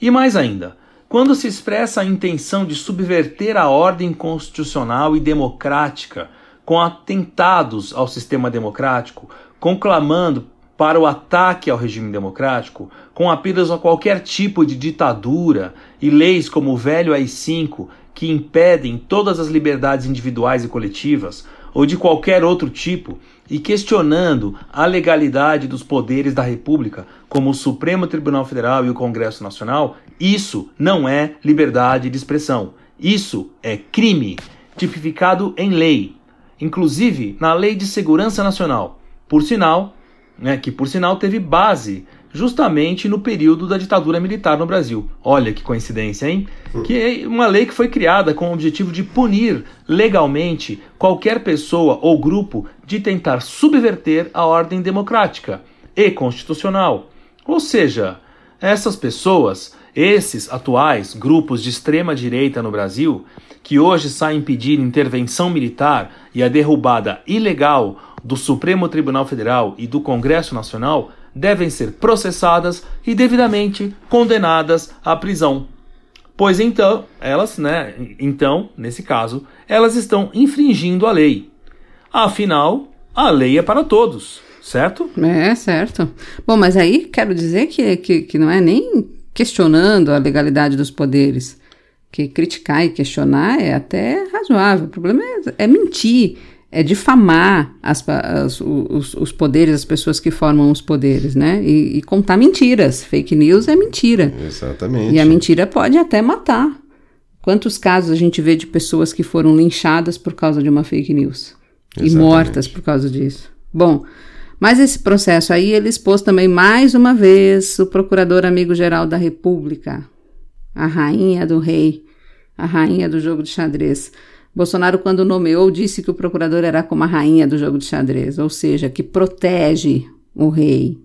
E mais ainda, quando se expressa a intenção de subverter a ordem constitucional e democrática com atentados ao sistema democrático, conclamando para o ataque ao regime democrático, com apelos a qualquer tipo de ditadura e leis como o velho AI-5 que impedem todas as liberdades individuais e coletivas, ou de qualquer outro tipo, e questionando a legalidade dos poderes da República, como o Supremo Tribunal Federal e o Congresso Nacional, isso não é liberdade de expressão. Isso é crime, tipificado em lei, inclusive na Lei de Segurança Nacional. Por sinal, né, que por sinal teve base justamente no período da ditadura militar no Brasil. Olha que coincidência, hein? Que é uma lei que foi criada com o objetivo de punir legalmente qualquer pessoa ou grupo de tentar subverter a ordem democrática e constitucional. Ou seja, essas pessoas, esses atuais grupos de extrema direita no Brasil, que hoje saem pedir intervenção militar e a derrubada ilegal do Supremo Tribunal Federal e do Congresso Nacional, devem ser processadas e devidamente condenadas à prisão. Pois então, elas, né, então, nesse caso, elas estão infringindo a lei. Afinal, a lei é para todos, certo? É, certo. Bom, mas aí quero dizer que, que, que não é nem questionando a legalidade dos poderes. Que criticar e questionar é até razoável. O problema é, é mentir, é difamar as, as, os, os, poderes, as pessoas que formam os poderes, né? E, e, contar mentiras. Fake news é mentira. Exatamente. E a mentira pode até matar. Quantos casos a gente vê de pessoas que foram linchadas por causa de uma fake news? Exatamente. E mortas por causa disso. Bom, mas esse processo aí ele expôs também mais uma vez o procurador amigo-geral da República, a rainha do rei, a rainha do jogo de xadrez. Bolsonaro, quando nomeou, disse que o procurador era como a rainha do jogo de xadrez, ou seja, que protege o rei.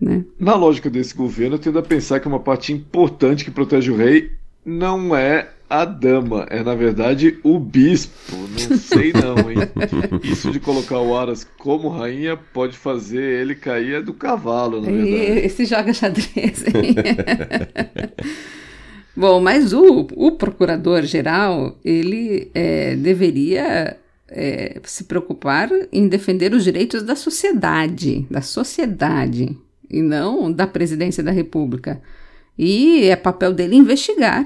Né? Na lógica desse governo, eu tendo a pensar que uma parte importante que protege o rei não é a dama, é na verdade o bispo. Não sei não, hein? [laughs] Isso de colocar o Aras como rainha pode fazer ele cair do cavalo, na verdade. Esse joga xadrez. [laughs] Bom, mas o, o procurador-geral, ele é, deveria é, se preocupar em defender os direitos da sociedade, da sociedade, e não da presidência da República. E é papel dele investigar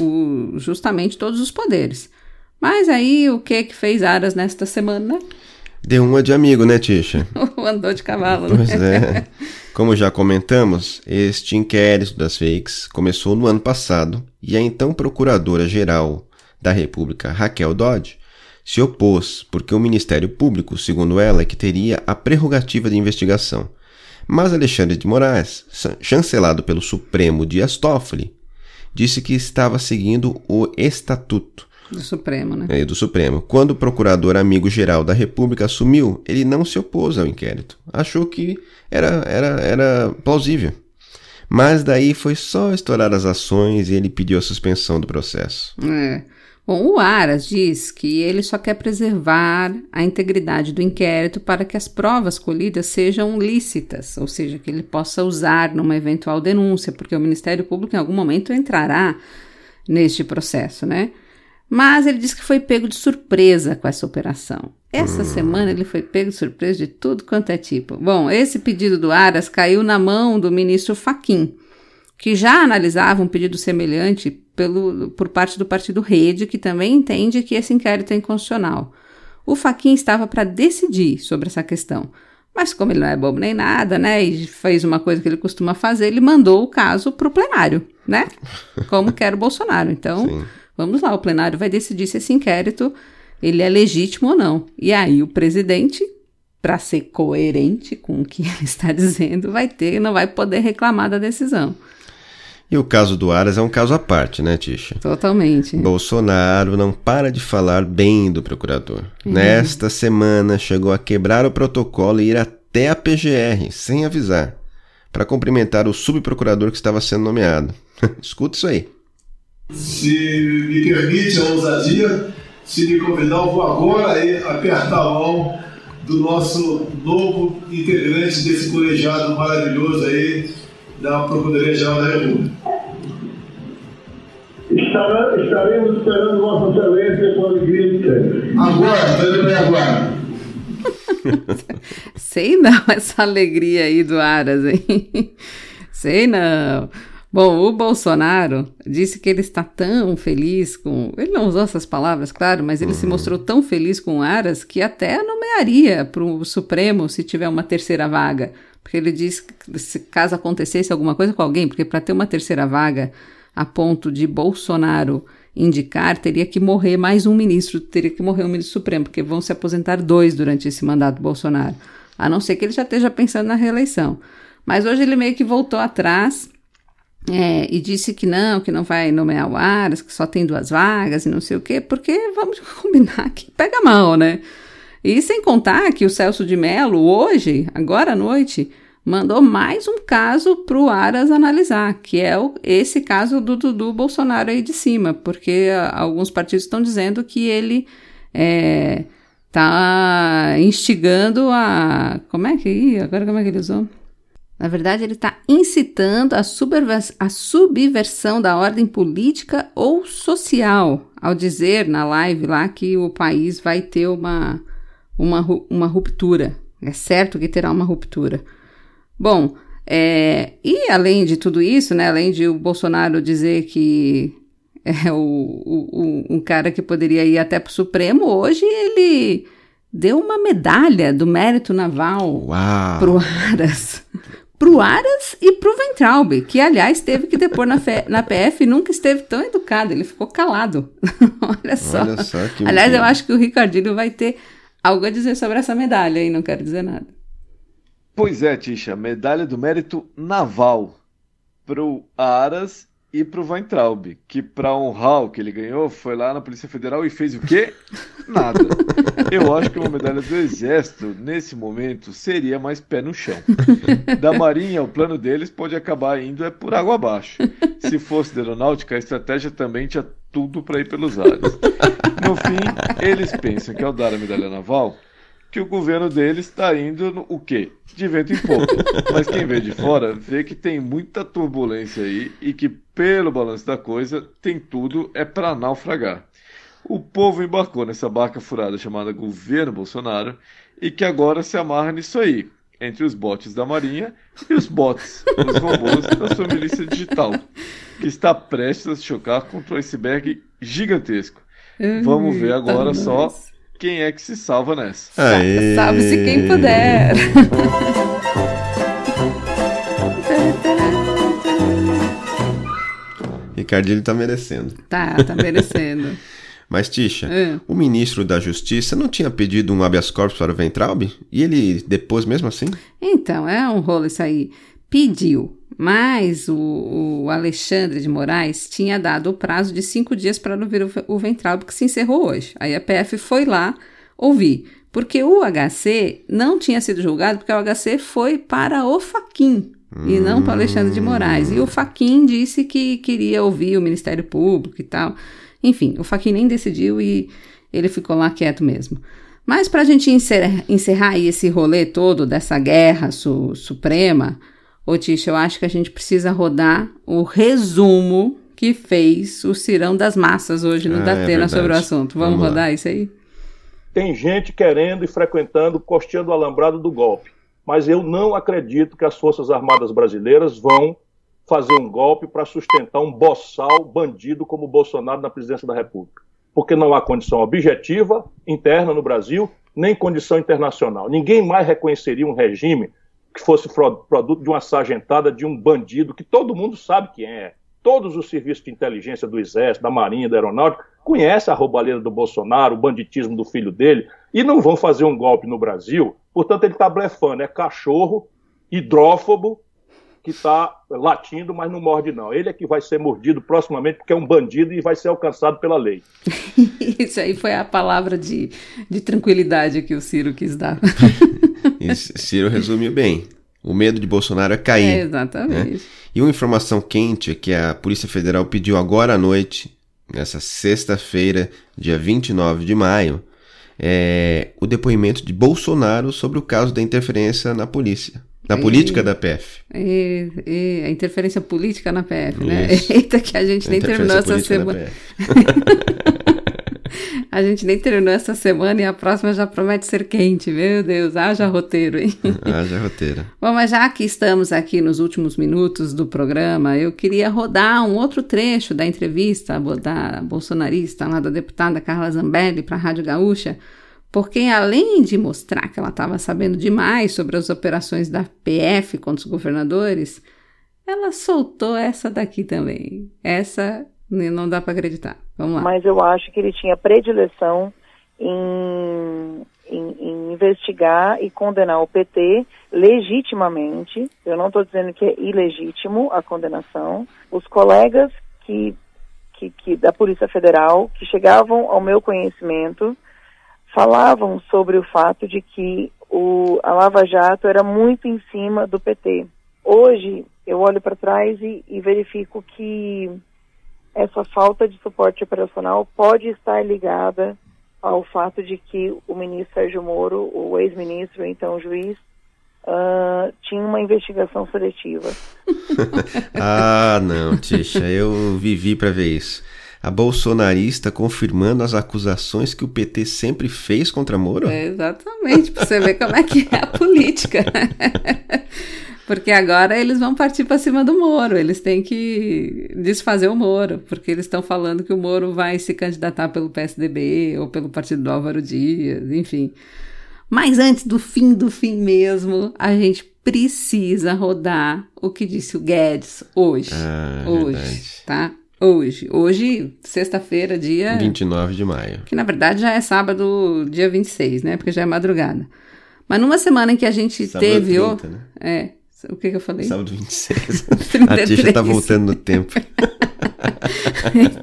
o, justamente todos os poderes. Mas aí, o que que fez Aras nesta semana? Deu uma de amigo, né, Tisha? [laughs] Andou de cavalo, né? Pois é. Como já comentamos, este inquérito das fakes começou no ano passado e a então Procuradora-Geral da República, Raquel Dodge, se opôs porque o Ministério Público, segundo ela, é que teria a prerrogativa de investigação. Mas Alexandre de Moraes, chancelado pelo Supremo Dias Toffoli, disse que estava seguindo o Estatuto do Supremo, né? É, do Supremo. Quando o procurador amigo-geral da República assumiu, ele não se opôs ao inquérito. Achou que era, era, era plausível. Mas daí foi só estourar as ações e ele pediu a suspensão do processo. É. Bom, o Aras diz que ele só quer preservar a integridade do inquérito para que as provas colhidas sejam lícitas, ou seja, que ele possa usar numa eventual denúncia, porque o Ministério Público em algum momento entrará neste processo, né? Mas ele disse que foi pego de surpresa com essa operação. Essa hum. semana ele foi pego de surpresa de tudo quanto é tipo. Bom, esse pedido do Aras caiu na mão do ministro Faquim, que já analisava um pedido semelhante pelo, por parte do partido Rede, que também entende que esse inquérito é inconstitucional. O Faquim estava para decidir sobre essa questão, Mas como ele não é bobo nem nada, né, e fez uma coisa que ele costuma fazer, ele mandou o caso para o plenário, né? Como quer o Bolsonaro. Então, Sim. vamos lá, o plenário vai decidir se esse inquérito ele é legítimo ou não. E aí o presidente, para ser coerente com o que ele está dizendo, vai ter, não vai poder reclamar da decisão. E o caso do Aras é um caso à parte, né, Tisha? Totalmente. Bolsonaro não para de falar bem do procurador. Uhum. Nesta semana chegou a quebrar o protocolo e ir até a PGR, sem avisar, para cumprimentar o subprocurador que estava sendo nomeado. [laughs] Escuta isso aí. Se me permite a ousadia, se me convidar, eu vou agora aí apertar a mão do nosso novo integrante desse colegiado maravilhoso aí, da Procuradoria-Geral da República. estaremos esperando Vossa Excelência com alegria de sempre. Agora, indo agora. [laughs] Sei não, essa alegria aí do Aras, hein? Sei não. Bom, o Bolsonaro disse que ele está tão feliz com. Ele não usou essas palavras, claro, mas ele uhum. se mostrou tão feliz com o Aras que até nomearia para o Supremo se tiver uma terceira vaga. Porque ele diz que se caso acontecesse alguma coisa com alguém, porque para ter uma terceira vaga a ponto de Bolsonaro indicar, teria que morrer mais um ministro, teria que morrer um ministro supremo, porque vão se aposentar dois durante esse mandato Bolsonaro. A não ser que ele já esteja pensando na reeleição. Mas hoje ele meio que voltou atrás é, e disse que não, que não vai nomear o Aras, que só tem duas vagas e não sei o quê, porque vamos [laughs] combinar que pega mal, né? E sem contar que o Celso de Mello, hoje, agora à noite, mandou mais um caso para o Aras analisar, que é o, esse caso do Dudu Bolsonaro aí de cima, porque a, ah, alguns partidos estão dizendo que ele está é, instigando a. Como é que. Agora como é que ele usou? Na verdade, ele está incitando a, a subversão da ordem política ou social, ao dizer na live lá que o país vai ter uma uma, uma ruptura. É certo que terá uma ruptura. Bom, é, e além de tudo isso, né, além de o Bolsonaro dizer que é o, o, um cara que poderia ir até para o Supremo, hoje ele deu uma medalha do mérito naval para o Aras. Para o Aras e para o Ventralbe, que aliás teve que depor na, fe, na PF e nunca esteve tão educado, ele ficou calado. [laughs] Olha só. Olha só aliás, eu acho que o Ricardinho vai ter algo a dizer sobre essa medalha e não quero dizer nada. Pois é, Tisha, medalha do mérito naval pro Aras e pro Weintraub, que para honrar o que ele ganhou, foi lá na Polícia Federal e fez o quê? [laughs] Nada. Eu acho que uma medalha do Exército, nesse momento, seria mais pé no chão. [laughs] Da Marinha, o plano deles pode acabar indo é por água abaixo. Se fosse da Aeronáutica, a estratégia também tinha tudo para ir pelos ares. No fim, eles pensam que ao dar a medalha naval, que o governo deles está indo no, o quê? De vento em pouco. Mas quem vê de fora vê que tem muita turbulência aí e que, pelo balanço da coisa, tem tudo é para naufragar. O povo embarcou nessa barca furada chamada governo Bolsonaro e que agora se amarra nisso aí, entre os botes da Marinha e os bots, os robôs da sua milícia digital, que está prestes a se chocar contra um iceberg gigantesco. Vamos ver agora só quem é que se salva nessa. Salve-se quem puder. Ricardinho tá merecendo. Tá, tá merecendo. [laughs] Mas, Tisha, é. o ministro da Justiça não tinha pedido um habeas corpus para o Ventralb? E ele depois mesmo assim? Então, é um rolo isso aí. Pediu, mas o, o, Alexandre de Moraes tinha dado o prazo de cinco dias para ouvir o, o Ventralb, que se encerrou hoje. Aí a PF foi lá ouvir, porque o HC não tinha sido julgado, porque o HC foi para o Faquin hum. e não para o Alexandre de Moraes. E o Faquin disse que queria ouvir o Ministério Público e tal. Enfim, o Faquin nem decidiu e ele ficou lá quieto mesmo. Mas para a gente encerrar, encerrar esse rolê todo dessa guerra su, suprema, Ô Tisha, eu acho que a gente precisa rodar o resumo que fez o Cirão das Massas hoje no ah, Datena é sobre o assunto. Vamos, Vamos rodar isso aí? Tem gente querendo e frequentando Costinha do Alambrado do golpe. Mas eu não acredito que as Forças Armadas brasileiras vão fazer um golpe para sustentar um boçal bandido como o Bolsonaro na presidência da República. Porque não há condição objetiva interna no Brasil nem condição internacional. Ninguém mais reconheceria um regime que fosse produto de uma sargentada de um bandido que todo mundo sabe quem é. Todos os serviços de inteligência do Exército, da Marinha, da Aeronáutica conhecem a roubalheira do Bolsonaro, o banditismo do filho dele, e não vão fazer um golpe no Brasil. Portanto, ele está blefando. É cachorro, hidrófobo, que está latindo, mas não morde, não. Ele é que vai ser mordido proximamente, porque é um bandido e vai ser alcançado pela lei. [laughs] Isso aí foi a palavra de, de tranquilidade que o Ciro quis dar. Isso, [laughs] [laughs] Ciro resumiu bem. O medo de Bolsonaro é cair. É, exatamente. Né? E uma informação quente é que a Polícia Federal pediu agora à noite, nessa sexta-feira, dia 29 de maio, é, o depoimento de Bolsonaro sobre o caso da interferência na polícia. E, política da PF. E, e, a interferência política na PF, né? Isso. [laughs] Eita, que a gente a nem terminou essa semana. [laughs] a gente nem terminou essa semana e a próxima já promete ser quente. Meu Deus, haja roteiro, hein? [laughs] haja roteiro. Bom, mas já que estamos aqui nos últimos minutos do programa, eu queria rodar um outro trecho da entrevista da bolsonarista lá da deputada Carla Zambelli para a Rádio Gaúcha porque além de mostrar que ela estava sabendo demais sobre as operações da PF contra os governadores, ela soltou essa daqui também. Essa não dá para acreditar. Vamos lá. Mas eu acho que ele tinha predileção em, em, em investigar e condenar o PT legitimamente. Eu não estou dizendo que é ilegítimo a condenação. Os colegas que, que, que da Polícia Federal que chegavam ao meu conhecimento falavam sobre o fato de que o, a Lava Jato era muito em cima do PT. Hoje, eu olho para trás e, e verifico que essa falta de suporte operacional pode estar ligada ao fato de que o ministro Sérgio Moro, o ex-ministro, então juiz, uh, tinha uma investigação seletiva. [laughs] ah, não, Tisha, eu vivi para ver isso a bolsonarista confirmando as acusações que o PT sempre fez contra Moro? É, exatamente, para você ver como é que é a política. porque agora eles vão partir para cima do Moro, eles têm que desfazer o Moro, porque eles estão falando que o Moro vai se candidatar pelo PSDB ou pelo partido do Álvaro Dias, enfim. Mas antes do fim do fim mesmo, a gente precisa rodar o que disse o Guedes hoje. Ah, hoje, verdade. tá? Hoje. Hoje, sexta-feira, dia. 29 de maio. Que na verdade já é sábado, dia 26, né? Porque já é madrugada. Mas numa semana em que a gente sábado teve. 30, o... né? É. O que, que eu falei? Sábado 26. [laughs] a Tisha tá voltando no tempo. [laughs] então,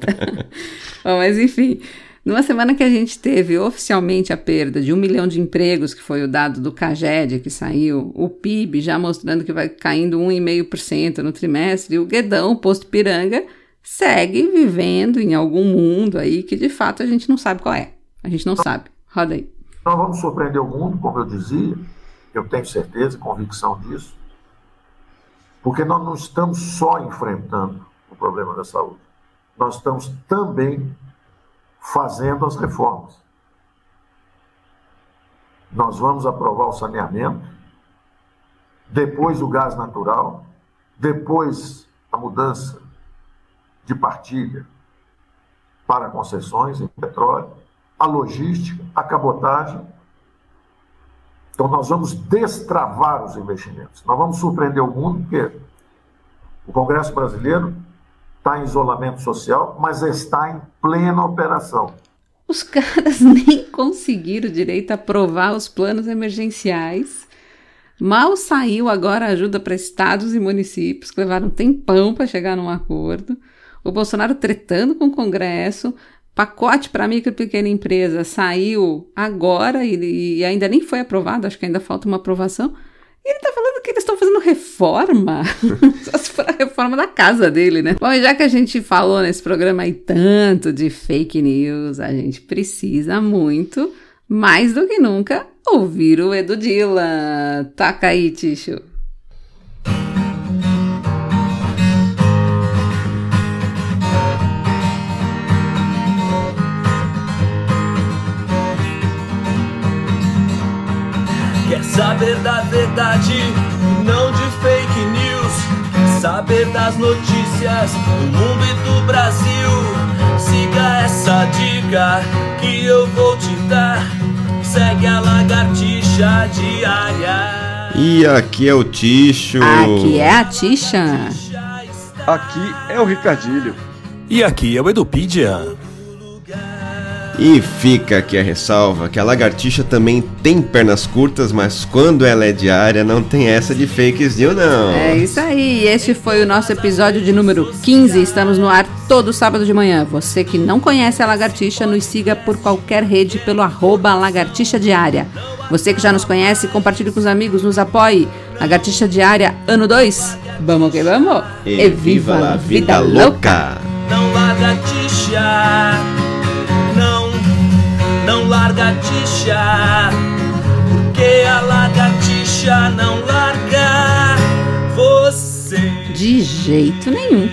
bom, mas enfim. Numa semana que a gente teve oficialmente a perda de um milhão de empregos, que foi o dado do CAGED que saiu, o PIB já mostrando que vai caindo 1,5% no trimestre, e o Guedão, o posto Piranga, segue vivendo em algum mundo aí que de fato a gente não sabe qual é. A gente não sabe. Roda aí. Nós vamos surpreender o mundo, como eu dizia, eu tenho certeza e convicção disso, porque nós não estamos só enfrentando o problema da saúde, nós estamos também fazendo as reformas. Nós vamos aprovar o saneamento, depois o gás natural, depois a mudança de partilha para concessões em petróleo, a logística, a cabotagem. Então, nós vamos destravar os investimentos. Nós vamos surpreender o mundo, porque o Congresso brasileiro está em isolamento social, mas está em plena operação. Os caras [laughs] nem conseguiram direito aprovar os planos emergenciais. Mal saiu agora a ajuda para estados e municípios, que levaram um tempão para chegar num acordo o Bolsonaro tretando com o Congresso, pacote para micro e pequena empresa saiu agora e, e, ainda nem foi aprovado, acho que ainda falta uma aprovação. E ele tá falando que eles estão fazendo reforma. [laughs] Só se for a reforma da casa dele, né? Bom, e já que a gente falou nesse programa aí tanto de fake news, a gente precisa muito, mais do que nunca, ouvir o Edu Dilla. Taca aí, Ticho. Saber da verdade e não de fake news. Saber das notícias do mundo e do Brasil. Siga essa dica que eu vou te dar. segue a lagartixa diária. E aqui é o Ticho. Aqui é a Tisha. Aqui é o Ricardilho. E aqui é o Edupedia. E fica aqui a ressalva que a lagartixa também tem pernas curtas, mas quando ela é diária não tem essa de fakes news não. É isso aí, este foi o nosso episódio de número 15. Estamos no ar todo sábado de manhã. Você que não conhece a Lagartixa, nos siga por qualquer rede pelo arroba Lagartixa Diária. Você que já nos conhece, compartilhe com os amigos, nos apoie. Lagartixa Diária, ano 2. Vamos que vamos! E viva la vida louca! Não lagartixa, não, não lagartixa, porque a lagartixa não larga você. De jeito nenhum.